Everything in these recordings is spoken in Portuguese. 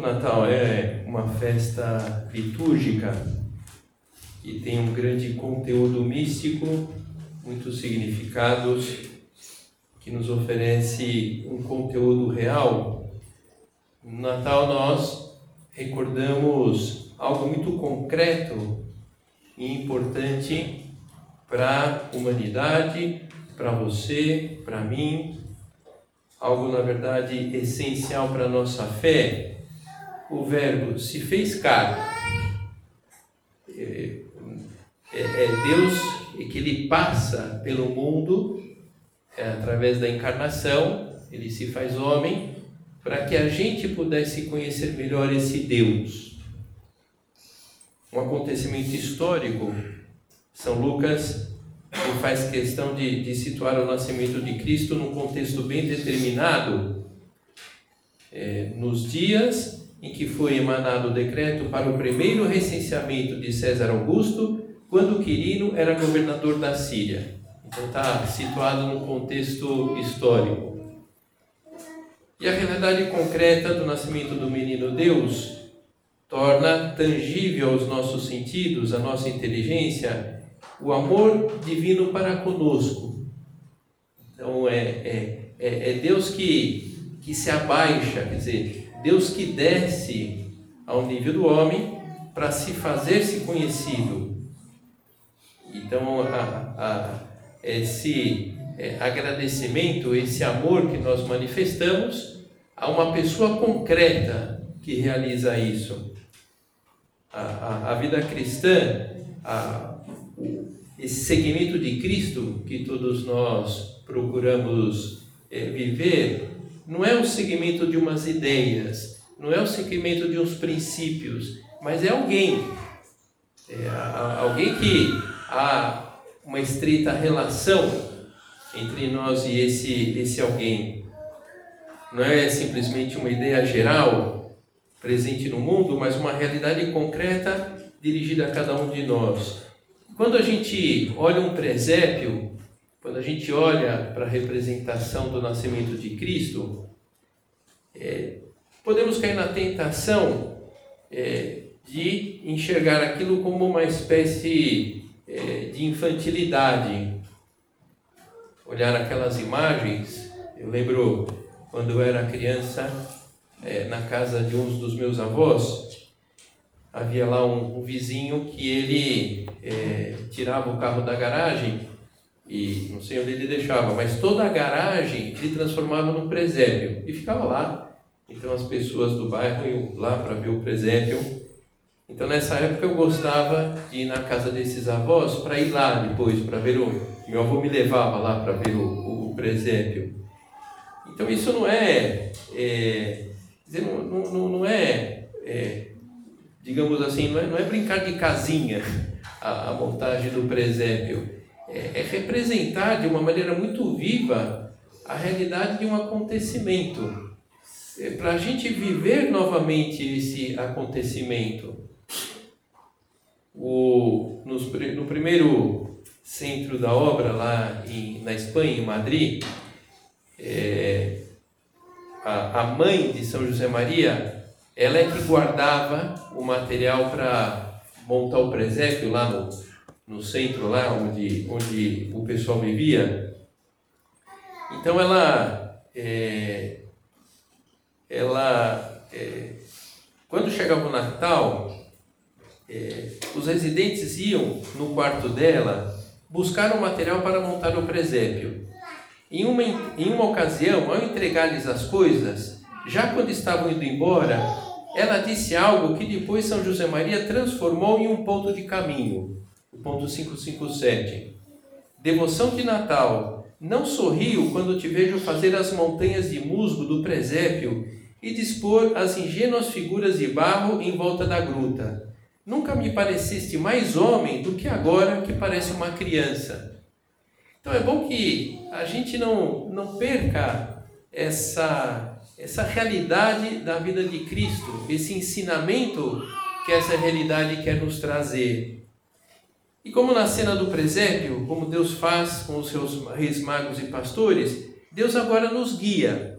O Natal é uma festa litúrgica que tem um grande conteúdo místico, muitos significados, que nos oferece um conteúdo real. No Natal nós recordamos algo muito concreto e importante para a humanidade, para você, para mim, algo na verdade essencial para a nossa fé o Verbo se fez carne. É, é, é Deus que ele passa pelo mundo é, através da encarnação, ele se faz homem para que a gente pudesse conhecer melhor esse Deus. Um acontecimento histórico, São Lucas faz questão de, de situar o nascimento de Cristo num contexto bem determinado, é, nos dias em que foi emanado o decreto para o primeiro recenseamento de César Augusto, quando Quirino era governador da Síria. Então está situado no contexto histórico. E a realidade concreta do nascimento do menino Deus torna tangível aos nossos sentidos, à nossa inteligência, o amor divino para conosco. Então é, é, é, é Deus que, que se abaixa, quer dizer, Deus que desce ao nível do homem para se fazer-se conhecido. Então, a, a, esse é, agradecimento, esse amor que nós manifestamos a uma pessoa concreta que realiza isso. A, a, a vida cristã, esse segmento de Cristo que todos nós procuramos é, viver, não é o seguimento de umas ideias, não é o seguimento de uns princípios, mas é alguém. É alguém que há uma estreita relação entre nós e esse, esse alguém. Não é simplesmente uma ideia geral presente no mundo, mas uma realidade concreta dirigida a cada um de nós. Quando a gente olha um presépio, quando a gente olha para a representação do nascimento de Cristo, é, podemos cair na tentação é, de enxergar aquilo como uma espécie é, de infantilidade. Olhar aquelas imagens, eu lembro quando eu era criança, é, na casa de um dos meus avós, havia lá um, um vizinho que ele é, tirava o carro da garagem e não sei onde ele deixava, mas toda a garagem ele transformava num presépio e ficava lá. Então as pessoas do bairro iam lá para ver o presépio. Então nessa época eu gostava de ir na casa desses avós para ir lá depois para ver o. Meu avô me levava lá para ver o, o, presépio. Então isso não é, é dizer, não, não, não é, é, digamos assim, não é, não é brincar de casinha a, a montagem do presépio é, é representar de uma maneira muito viva a realidade de um acontecimento. É para a gente viver novamente esse acontecimento. O, no, no primeiro centro da obra, lá em, na Espanha, em Madrid, é, a, a mãe de São José Maria, ela é que guardava o material para montar o presépio lá no, no centro lá onde, onde o pessoal vivia. Então ela, é, ela, é, quando chegava o Natal, é, os residentes iam no quarto dela buscar um material para montar o presépio. Em uma, em uma ocasião, ao entregar-lhes as coisas, já quando estavam indo embora, ela disse algo que depois São José Maria transformou em um ponto de caminho. Ponto 557. Devoção de Natal. Não sorrio quando te vejo fazer as montanhas de musgo do presépio e dispor as ingênuas figuras de barro em volta da gruta. Nunca me pareceste mais homem do que agora que parece uma criança. Então é bom que a gente não, não perca essa, essa realidade da vida de Cristo, esse ensinamento que essa realidade quer nos trazer. E como na cena do presépio, como Deus faz com os seus reis magos e pastores, Deus agora nos guia.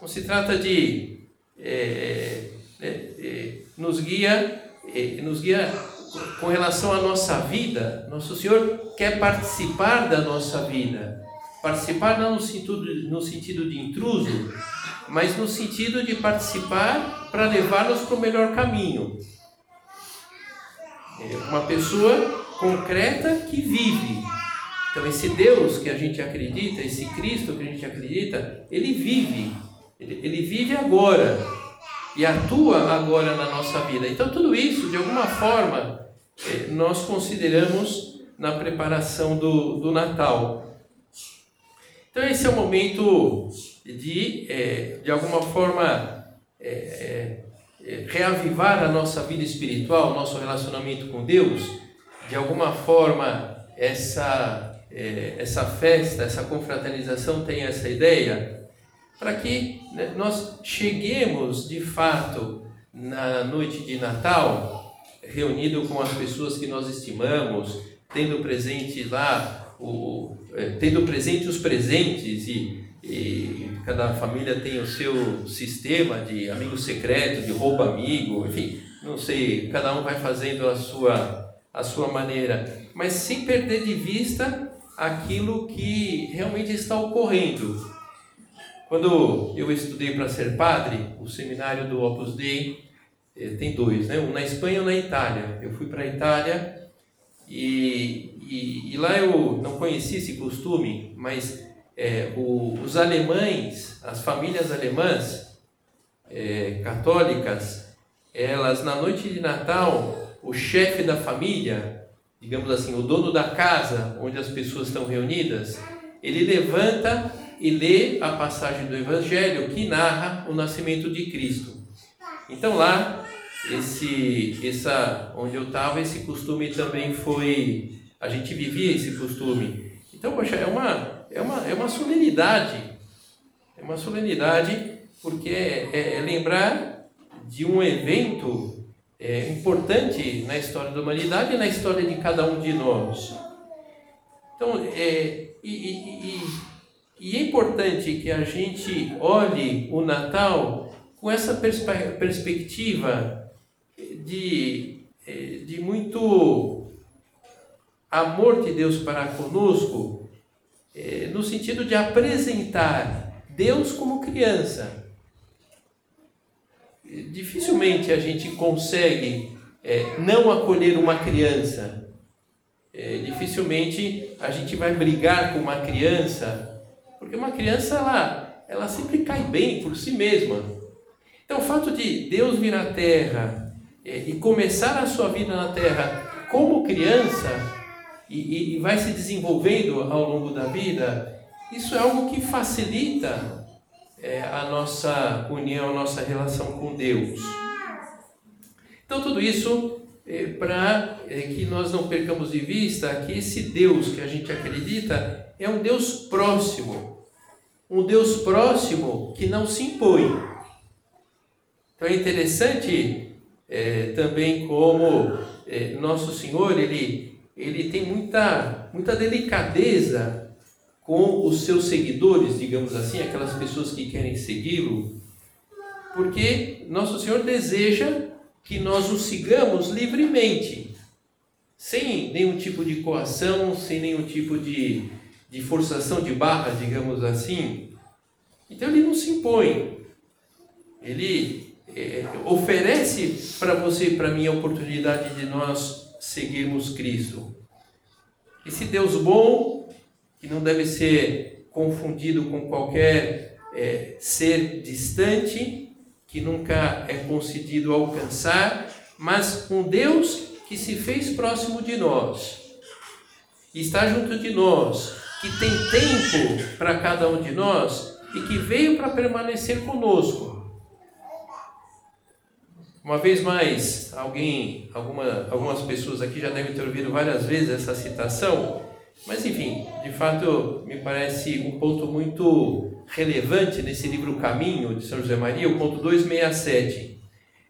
Não se trata de é, é, é, nos guia, é, nos guia com relação à nossa vida. Nosso Senhor quer participar da nossa vida, participar não no sentido, no sentido de intruso, mas no sentido de participar para levar-nos para o melhor caminho. É uma pessoa concreta que vive. Então, esse Deus que a gente acredita, esse Cristo que a gente acredita, ele vive. Ele, ele vive agora e atua agora na nossa vida. Então, tudo isso, de alguma forma, é, nós consideramos na preparação do, do Natal. Então, esse é o momento de, é, de alguma forma, é, é, reavivar a nossa vida espiritual, nosso relacionamento com Deus, de alguma forma essa, é, essa festa, essa confraternização tem essa ideia, para que né, nós cheguemos de fato na noite de Natal, reunido com as pessoas que nós estimamos, tendo presente lá, o, é, tendo presente os presentes e e cada família tem o seu sistema de amigo secreto, de roubo amigo, enfim, não sei, cada um vai fazendo a sua, a sua maneira, mas sem perder de vista aquilo que realmente está ocorrendo. Quando eu estudei para ser padre, o seminário do Opus Dei eh, tem dois, né? um na Espanha e um na Itália. Eu fui para a Itália e, e, e lá eu não conheci esse costume, mas é, o, os alemães, as famílias alemãs é, católicas, elas na noite de Natal, o chefe da família, digamos assim, o dono da casa onde as pessoas estão reunidas, ele levanta e lê a passagem do Evangelho que narra o nascimento de Cristo. Então lá, esse, essa, onde eu estava, esse costume também foi, a gente vivia esse costume. Então, poxa, é uma é uma, é uma solenidade. É uma solenidade porque é, é, lembrar de um evento é, importante na história da humanidade e na história de cada um de nós. Então, é, e, e, e é importante que a gente olhe o Natal com essa perspe perspectiva de, é, de muito amor de Deus para conosco no sentido de apresentar Deus como criança. Dificilmente a gente consegue é, não acolher uma criança. É, dificilmente a gente vai brigar com uma criança, porque uma criança ela, ela sempre cai bem por si mesma. Então, o fato de Deus vir à Terra é, e começar a sua vida na Terra como criança e, e, vai se desenvolvendo ao longo da vida, isso é algo que facilita é, a nossa união, a nossa relação com Deus. Então, tudo isso é, para é, que nós não percamos de vista que esse Deus que a gente acredita é um Deus próximo, um Deus próximo que não se impõe. Então é interessante é, também como é, nosso Senhor ele ele tem muita, muita delicadeza com os seus seguidores, digamos assim, aquelas pessoas que querem segui-lo, porque Nosso Senhor deseja que nós o sigamos livremente, sem nenhum tipo de coação, sem nenhum tipo de, de forçação de barra, digamos assim. Então ele não se impõe. ele é, oferece para você e para mim a oportunidade de nós seguirmos Cristo. Esse Deus bom, que não deve ser confundido com qualquer é, ser distante, que nunca é concedido alcançar, mas um Deus que se fez próximo de nós, está junto de nós, que tem tempo para cada um de nós e que veio para permanecer conosco. Uma vez mais, alguém, alguma, algumas pessoas aqui já devem ter ouvido várias vezes essa citação, mas enfim, de fato, me parece um ponto muito relevante nesse livro Caminho de São José Maria, o ponto 267.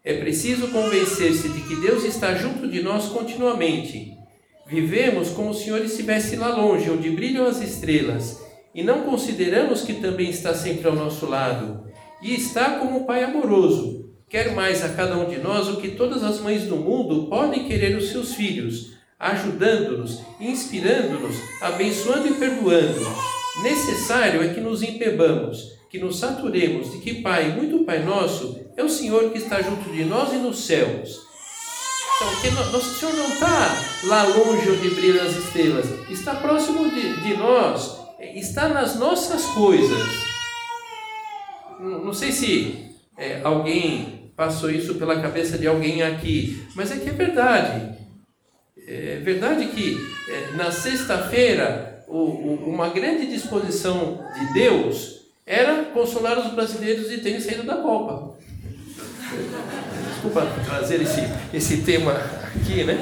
É preciso convencer-se de que Deus está junto de nós continuamente. Vivemos como o Senhor estivesse lá longe, onde brilham as estrelas, e não consideramos que também está sempre ao nosso lado. E está como um Pai amoroso, quer mais a cada um de nós o que todas as mães do mundo podem querer os seus filhos, ajudando-nos, inspirando-nos, abençoando e perdoando. Necessário é que nos empebamos, que nos saturemos de que Pai, muito Pai nosso, é o Senhor que está junto de nós e nos céus. Então, que nosso Senhor não está lá longe onde brilham as estrelas, está próximo de, de nós, está nas nossas coisas. Não, não sei se é, alguém passou isso pela cabeça de alguém aqui, mas é que é verdade. É verdade que é, na sexta-feira uma grande disposição de Deus era consolar os brasileiros de terem saído da Copa. Desculpa trazer esse, esse tema aqui, né?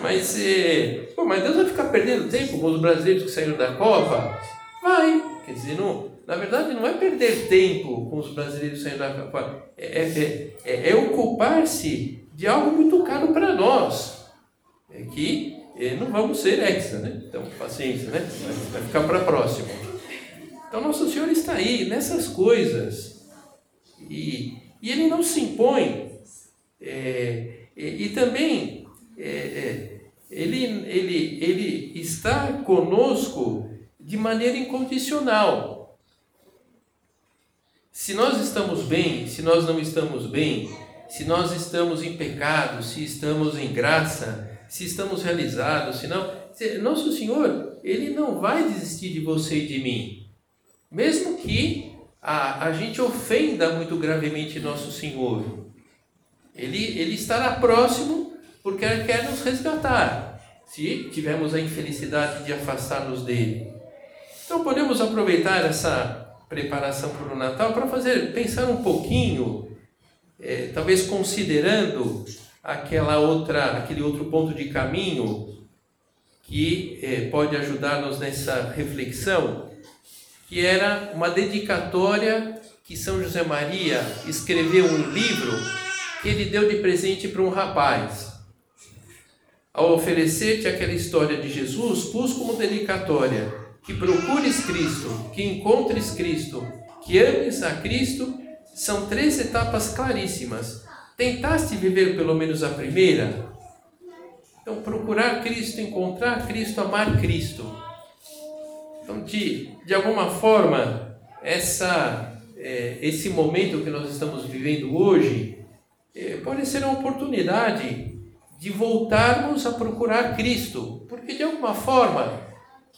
Mas, é, pô, mas Deus vai ficar perdendo tempo com os brasileiros que saíram da Copa? Vai. Quer dizer, não, na verdade não é perder tempo com os brasileiros saíram da Copa, é, é, é, é ocupar-se de algo muito caro para nós. É que é, não vamos ser exa, né? Então, paciência, né? Vai, ficar para a próxima. Então, Nosso Senhor está aí nessas coisas. E, e Ele não se impõe é, e, e, também é, é, ele, ele, ele está conosco de maneira incondicional. Se nós estamos bem, se nós não estamos bem, se nós estamos em pecado, se estamos em graça, se estamos realizados, se não. Nosso Senhor, Ele não vai desistir de você e de mim. Mesmo que a, a gente ofenda muito gravemente Nosso Senhor. Ele, ele estará próximo porque ele quer nos resgatar, se tivermos a infelicidade de afastar-nos dele. Então podemos aproveitar essa preparação para o Natal para fazer pensar um pouquinho, é, talvez considerando aquela outra, aquele outro ponto de caminho que é, pode ajudar-nos nessa reflexão, que era uma dedicatória que São José Maria escreveu um livro que ele deu de presente para um rapaz. Ao oferecer-te aquela história de Jesus, pus como dedicatória que procures Cristo, que encontres Cristo, que ames a Cristo, são três etapas claríssimas. Tentaste viver pelo menos a primeira? Então, procurar Cristo, encontrar Cristo, amar Cristo. Então, de, de alguma forma, essa, é, esse momento que nós estamos vivendo hoje, é, pode ser uma oportunidade de voltarmos a procurar Cristo, porque de alguma forma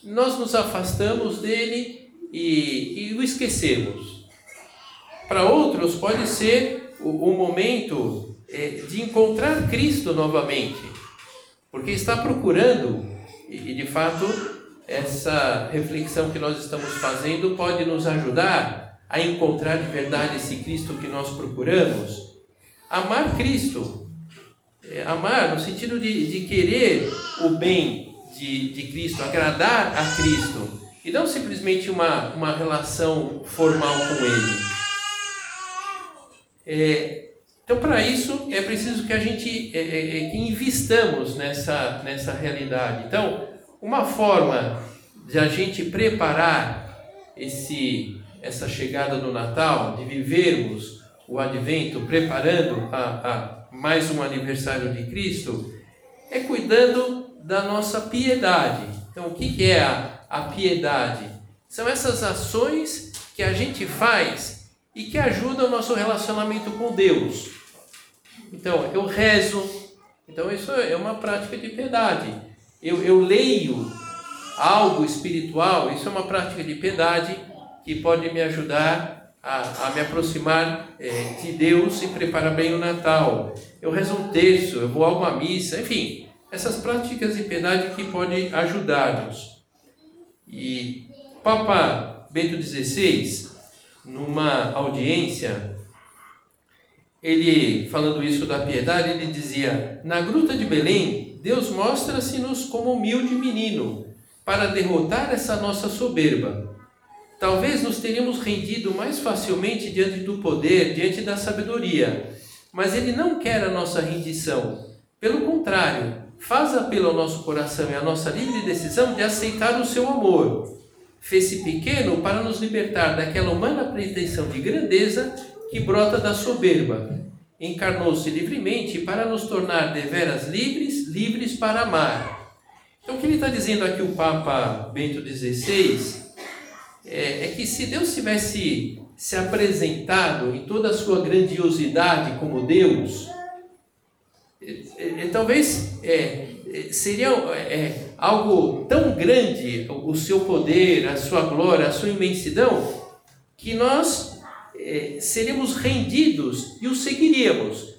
nós nos afastamos dele e, e o esquecemos. Para outros, pode ser o, o momento é, de encontrar Cristo novamente, porque está procurando, e, e de fato, essa reflexão que nós estamos fazendo pode nos ajudar a encontrar de verdade esse Cristo que nós procuramos amar Cristo. É, amar no sentido de, de querer o bem de, de Cristo, agradar a Cristo. E não simplesmente uma, uma relação formal com Ele. É, então, para isso, é preciso que a gente é, é, é, que investamos nessa, nessa realidade. Então, uma forma de a gente preparar esse, essa chegada do Natal, de vivermos o advento, preparando a, a mais um aniversário de Cristo, é cuidando da nossa piedade. Então, o que é a, a piedade? São essas ações que a gente faz e que ajuda o nosso relacionamento com Deus. Então, eu rezo, então isso é uma prática de piedade. Eu, eu leio algo espiritual, isso é uma prática de piedade que pode me ajudar a, a me aproximar é, de Deus e preparar bem o Natal. Eu rezo um terço, eu vou a uma missa, enfim, essas práticas de piedade que podem ajudar-nos. E Papa Bento XVI, numa audiência, ele falando isso da piedade, ele dizia: Na gruta de Belém, Deus mostra-se-nos como humilde menino para derrotar essa nossa soberba. Talvez nos teríamos rendido mais facilmente diante do poder, diante da sabedoria, mas Ele não quer a nossa rendição. Pelo contrário, faz apelo ao nosso coração e à nossa livre decisão de aceitar o seu amor. Fez-se pequeno para nos libertar daquela humana pretensão de grandeza que brota da soberba. Encarnou-se livremente para nos tornar deveras livres, livres para amar. Então, o que ele está dizendo aqui, o Papa Bento XVI, é, é que se Deus tivesse se apresentado em toda a sua grandiosidade como Deus, é, é, talvez é, é seria é, algo tão grande o seu poder, a sua glória, a sua imensidão, que nós é, seríamos rendidos e o seguiríamos.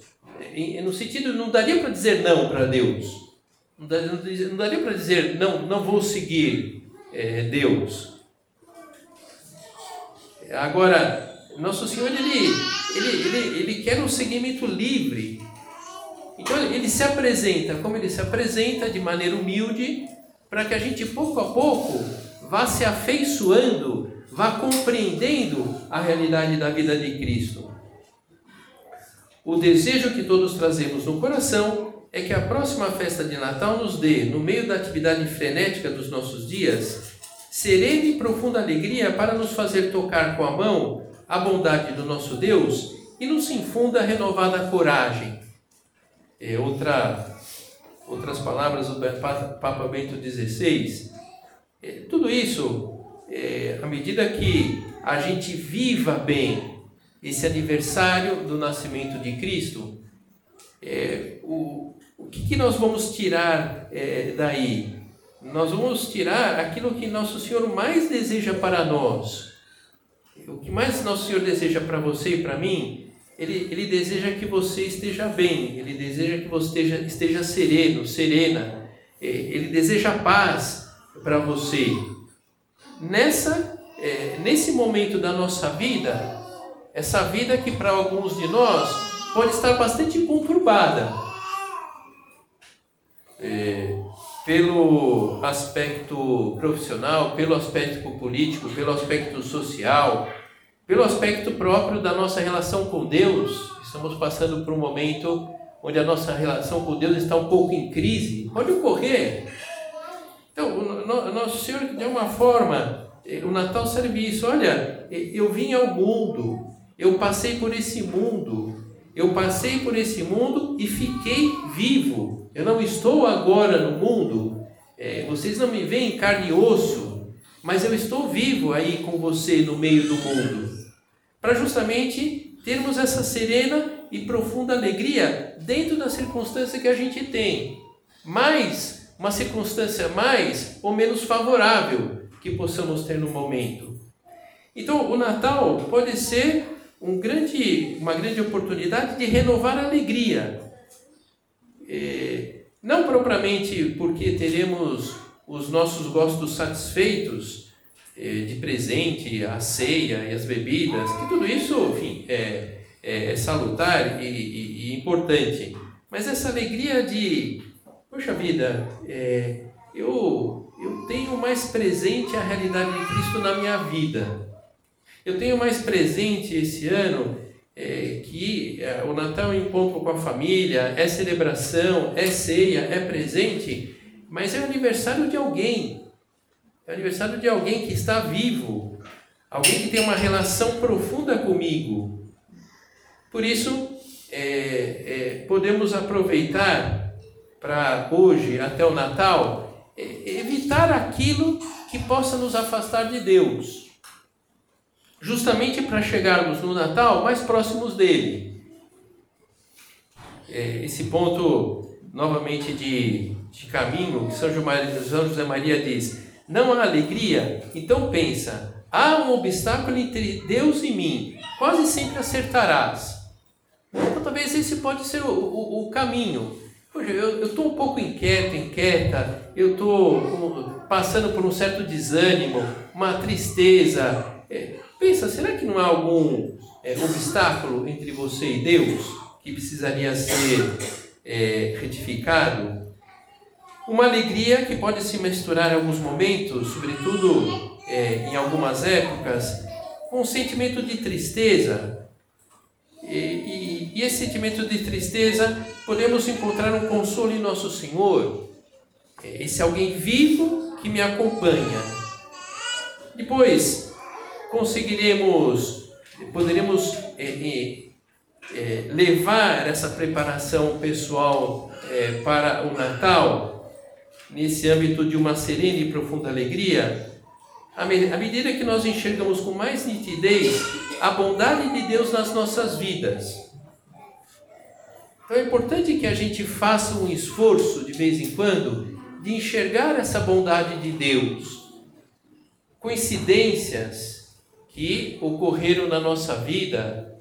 No sentido, não daria para dizer não para Deus. Não daria, não daria para dizer, não, não vou seguir é, Deus. Agora, Nosso Senhor, ele, ele, ele, ele quer um seguimento livre. Então, ele se apresenta, como ele se apresenta, de maneira humilde, para que a gente, pouco a pouco, vá se afeiçoando, vá compreendendo a realidade da vida de Cristo. O desejo que todos trazemos no coração é que a próxima festa de Natal nos dê, no meio da atividade frenética dos nossos dias, serena e profunda alegria para nos fazer tocar com a mão a bondade do nosso Deus e nos infunda renovada coragem. É outra, outras palavras do Papa Bento XVI. É, tudo isso, é, à medida que a gente viva bem esse aniversário do nascimento de Cristo, é, o, o que, que nós vamos tirar é, daí? Nós vamos tirar aquilo que Nosso Senhor mais deseja para nós. O que mais Nosso Senhor deseja para você e para mim, ele, ele deseja que você esteja bem, ele deseja que você esteja, esteja sereno, serena, é, ele deseja paz para você. Nessa, é, nesse momento da nossa vida, essa vida que para alguns de nós pode estar bastante conturbada, é, pelo aspecto profissional, pelo aspecto político, pelo aspecto social, pelo aspecto próprio da nossa relação com Deus. Estamos passando por um momento onde a nossa relação com Deus está um pouco em crise. Pode ocorrer. Então, o nosso Senhor, de uma forma, é, o Natal serve isso. Olha, eu vim ao mundo, eu passei por esse mundo, eu passei por esse mundo e fiquei vivo. Eu não estou agora no mundo. É, vocês não me veem em carne e osso, mas eu estou vivo aí com você no meio do mundo. Para justamente termos essa serena e profunda alegria dentro da circunstância que a gente tem. Mais uma circunstância mais ou menos favorável que possamos ter no momento. Então, o Natal pode ser um grande, uma grande oportunidade de renovar a alegria. É, não propriamente porque teremos os nossos gostos satisfeitos de presente, a ceia e as bebidas, que tudo isso, enfim, é, é, salutar e, e, e, importante. Mas essa alegria de, poxa vida, é, eu, eu tenho mais presente a realidade de Cristo na minha vida. Eu tenho mais presente esse ano é, que é, o Natal é um com a família, é celebração, é ceia, é presente, mas é aniversário de alguém. É aniversário de alguém que está vivo, alguém que tem uma relação profunda comigo. Por isso, é, é podemos aproveitar para hoje, até o Natal, é, evitar aquilo que possa nos afastar de Deus justamente para chegarmos no Natal mais próximos dele. É, esse ponto, novamente, de, de caminho, que São José Maria diz: não há alegria? Então pensa, há um obstáculo entre Deus e mim, quase sempre acertarás. Então talvez esse pode ser o, o, o caminho. Eu estou um pouco inquieto, inquieta, eu estou passando por um certo desânimo, uma tristeza. É, pensa, será que não há algum é, obstáculo entre você e Deus que precisaria ser é, retificado? Uma alegria que pode se misturar em alguns momentos, sobretudo é, em algumas épocas, com um sentimento de tristeza. E, e, e, esse sentimento de tristeza podemos encontrar um consolo em Nosso Senhor, é, esse alguém vivo que me acompanha. Depois conseguiremos, poderemos é, é, é levar essa preparação pessoal é, para o Natal nesse âmbito de uma serena e profunda alegria, à medida que nós enxergamos com mais nitidez a bondade de Deus nas nossas vidas. Então é importante que a gente faça um esforço de vez em quando de enxergar essa bondade de Deus. Coincidências que ocorreram na nossa vida,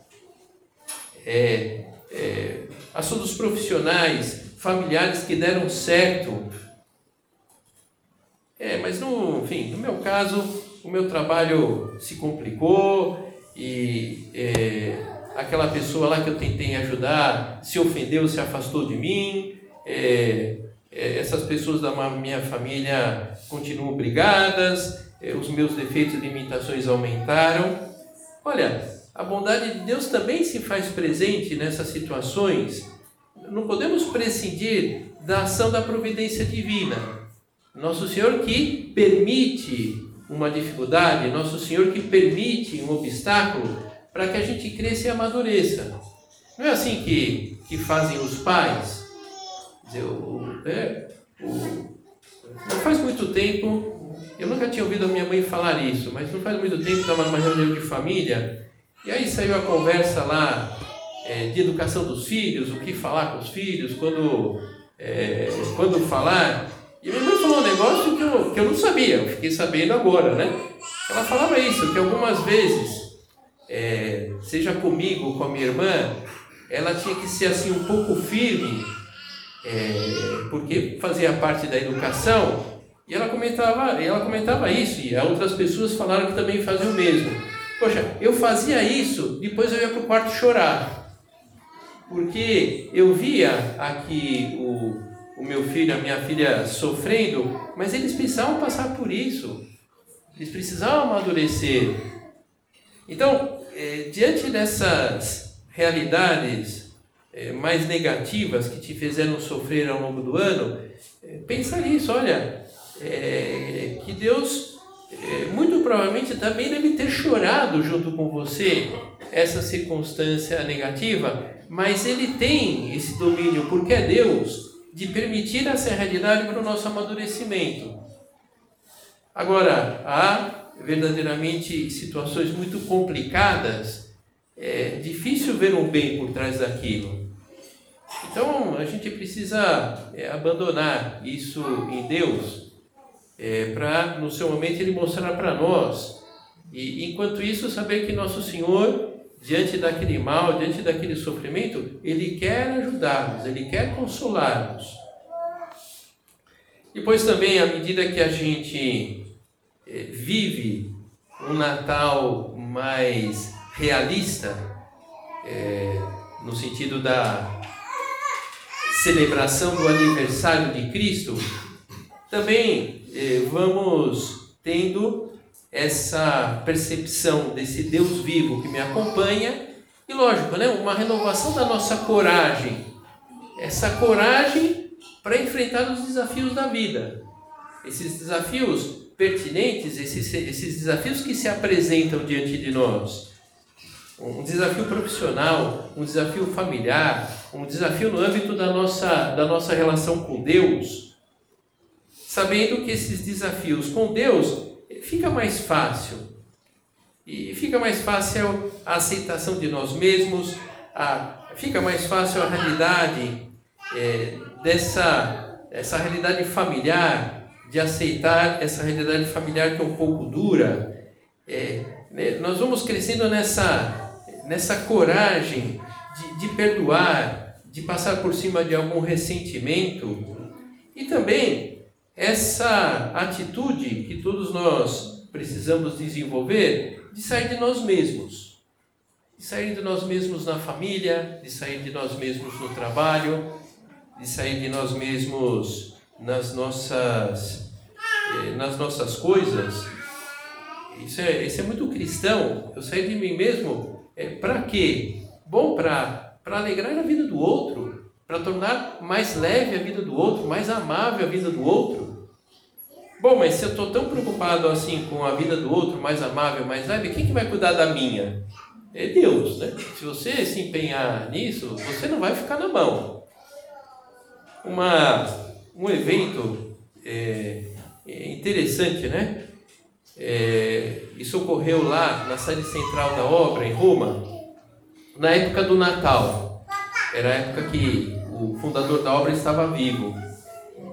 é, é, assuntos profissionais, familiares que deram certo, é, mas no, enfim, no meu caso, o meu trabalho se complicou e é, aquela pessoa lá que eu tentei ajudar se ofendeu, se afastou de mim. É, é, essas pessoas da minha família continuam brigadas, é, os meus defeitos e limitações aumentaram. Olha, a bondade de Deus também se faz presente nessas situações. Não podemos prescindir da ação da providência divina. Nosso Senhor que permite uma dificuldade, Nosso Senhor que permite um obstáculo para que a gente cresça e amadureça. Não é assim que, que fazem os pais? Dizer, o, é, o, não faz muito tempo, eu nunca tinha ouvido a minha mãe falar isso, mas não faz muito tempo estava numa reunião de família e aí saiu a conversa lá é, de educação dos filhos, o que falar com os filhos, quando, é, quando falar. E minha mãe falou um negócio que eu, que eu não sabia, eu fiquei sabendo agora, né? Ela falava isso, que algumas vezes, é, seja comigo ou com a minha irmã, ela tinha que ser assim um pouco firme, é, porque fazia parte da educação, e ela comentava, ela comentava isso, e outras pessoas falaram que também faziam o mesmo. Poxa, eu fazia isso, depois eu ia para o quarto chorar. Porque eu via aqui o, o meu filho, a minha filha sofrendo, mas eles precisavam passar por isso. Eles precisavam amadurecer. Então, é, diante dessas realidades é, mais negativas que te fizeram sofrer ao longo do ano, é, pensa nisso, olha, que Deus muito provavelmente também deve ter chorado junto com você essa circunstância negativa, mas Ele tem esse domínio, porque é Deus de permitir essa realidade para o nosso amadurecimento. Agora, há verdadeiramente situações muito complicadas, é difícil ver um bem por trás daquilo. Então, a gente precisa é, abandonar isso em Deus, é, para no seu momento Ele mostrar para nós. E enquanto isso, saber que Nosso Senhor diante daquele mal, diante daquele sofrimento, Ele quer ajudar-nos, Ele quer consolar-nos. Depois também, à medida que a gente eh, vive um Natal mais realista, é, no sentido da celebração do aniversário de Cristo, também é, vamos tendo essa percepção desse Deus vivo que me acompanha e lógico, né, uma renovação da nossa coragem. Essa coragem para enfrentar os desafios da vida. Esses desafios pertinentes, esses, esses desafios que se apresentam diante de nós. Um desafio profissional, um desafio familiar, um desafio no âmbito da nossa, da nossa relação com Deus. Sabendo que esses desafios com Deus fica mais fácil. E fica mais fácil a aceitação de nós mesmos, a, fica mais fácil a realidade é, dessa essa realidade familiar, de aceitar essa realidade familiar que é um pouco dura. É, né, nós vamos crescendo nessa, nessa coragem de, de perdoar, de passar por cima de algum ressentimento e também essa atitude que todos nós precisamos desenvolver de sair de nós mesmos. De sair de nós mesmos na família, de sair de nós mesmos no trabalho, de sair de nós mesmos nas nossas, eh, nas nossas coisas. Isso é, isso é muito cristão. Eu sair de mim mesmo é para quê? Bom, para alegrar a vida do outro, para tornar mais leve a vida do outro, mais amável a vida do outro. Bom, mas se eu estou tão preocupado assim com a vida do outro, mais amável, mais leve, quem que vai cuidar da minha? É Deus, né? Se você se empenhar nisso, você não vai ficar na mão uma, um evento é, é, interessante, né? É, isso ocorreu lá na sede central da obra, em Roma, na época do Natal. Era a época que o fundador da obra estava vivo.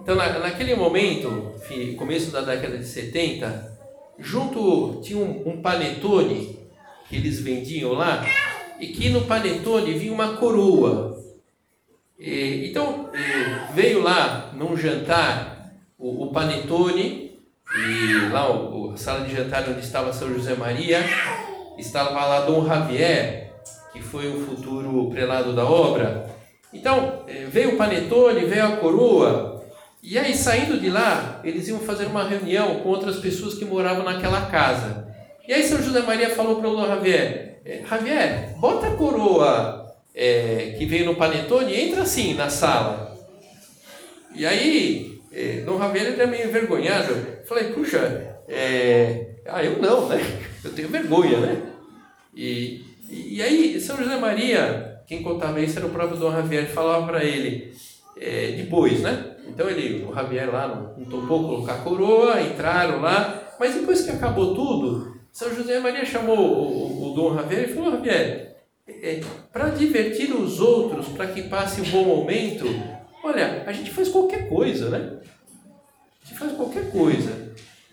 Então, na, naquele momento, começo da década de 70, junto tinha um, um panetone que eles vendiam lá, e que no panetone vinha uma coroa e, então, veio lá num jantar o, o Panetone, e lá o, a sala de jantar onde estava São José Maria, estava lá Dom Javier, que foi o futuro prelado da obra. Então, veio o Panetone, veio a coroa, e aí saindo de lá, eles iam fazer uma reunião com outras pessoas que moravam naquela casa. E aí São José Maria falou para o Dom Javier, Javier, bota a coroa é, que veio no panetone entra assim na sala. E aí, é, Dom Javier é meio envergonhado. Falei, puxa, é, ah, eu não, né? Eu tenho vergonha, né? E, e aí, São José Maria, quem contava isso era o próprio Dom Javier, falava para ele, é, né? Então ele, o Javier lá não, topou colocar a coroa, entraram lá, mas depois que acabou tudo, São José Maria chamou o, o, o Dom Javier e falou, Javier, é, para divertir os outros, para que passe um bom momento, olha, a gente faz qualquer coisa, né? A gente faz qualquer coisa.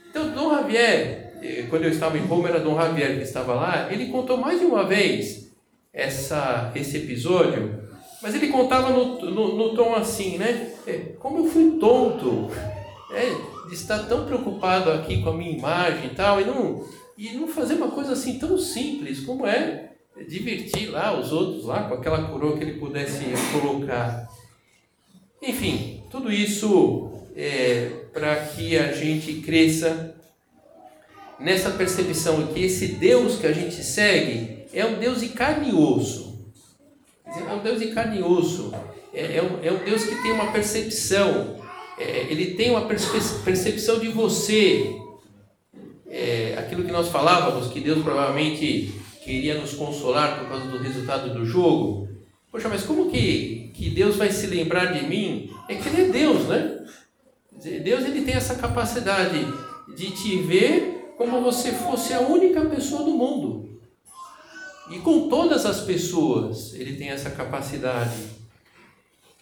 Então, Dom Javier, eh, quando eu estava em Roma, era Dom Javier que estava lá, ele contou mais de uma vez essa, esse episódio, mas ele contava no, no, no tom assim, né? É, como eu fui tonto, é, de estar tão preocupado aqui com a minha imagem e tal, e não, e não fazer uma coisa assim tão simples como é divertir lá os outros lá com aquela coroa que ele pudesse colocar. Enfim, tudo isso é para que a gente cresça nessa percepção que esse Deus que a gente segue é um Deus de carne e osso. É um Deus de carne e osso. É, é, um, é um Deus que tem uma percepção. É, ele tem uma percepção de você. É, aquilo que nós falávamos, que Deus provavelmente queria nos consolar por causa do resultado do jogo. Poxa, mas como que, que Deus vai se lembrar de mim? É que Ele é Deus, né? Deus ele tem essa capacidade de te ver como você fosse a única pessoa do mundo. E com todas as pessoas ele tem essa capacidade.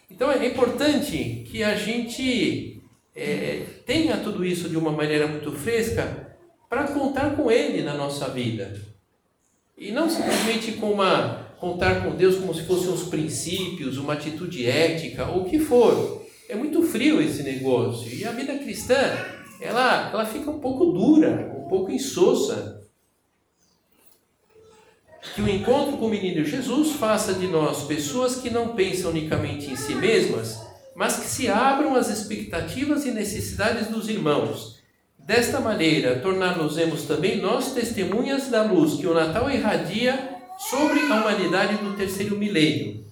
Então é importante que a gente é, tenha tudo isso de uma maneira muito fresca para contar com ele na nossa vida. E não simplesmente com uma contar com Deus como se fossem uns princípios, uma atitude ética, ou o que for. É muito frio esse negócio. E a vida cristã, ela, ela fica um pouco dura, um pouco insossa. Que o encontro com o menino Jesus faça de nós pessoas que não pensam unicamente em si mesmas, mas que se abram às expectativas e necessidades dos irmãos Desta maneira, tornar-nos-emos também nós testemunhas da luz que o Natal irradia sobre a humanidade do terceiro milênio.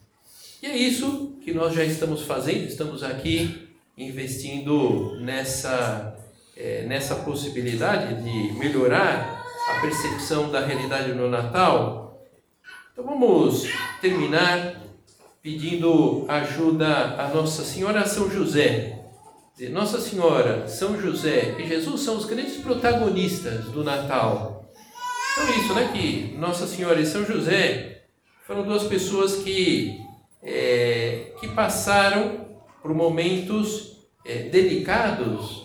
E é isso que nós já estamos fazendo, estamos aqui investindo nessa, é, nessa possibilidade de melhorar a percepção da realidade no Natal. Então vamos terminar pedindo ajuda a Nossa Senhora São José nossa Senhora, São José e Jesus são os grandes protagonistas do Natal. Então isso, né, que Nossa Senhora e São José foram duas pessoas que, é, que passaram por momentos é, delicados,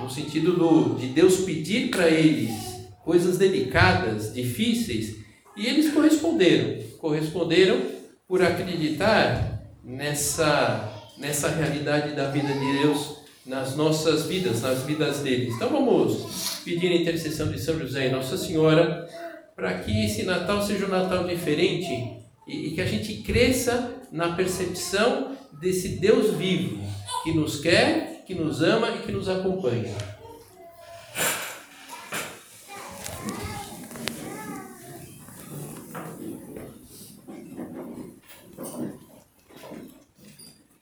no sentido do, de Deus pedir para eles coisas delicadas, difíceis, e eles corresponderam. Corresponderam por acreditar nessa, nessa realidade da vida de Deus nas nossas vidas, nas vidas deles. Então vamos pedir a intercessão de São José e Nossa Senhora para que esse Natal seja um Natal diferente e, e que a gente cresça na percepção desse Deus vivo que nos quer, que nos ama e que nos acompanha.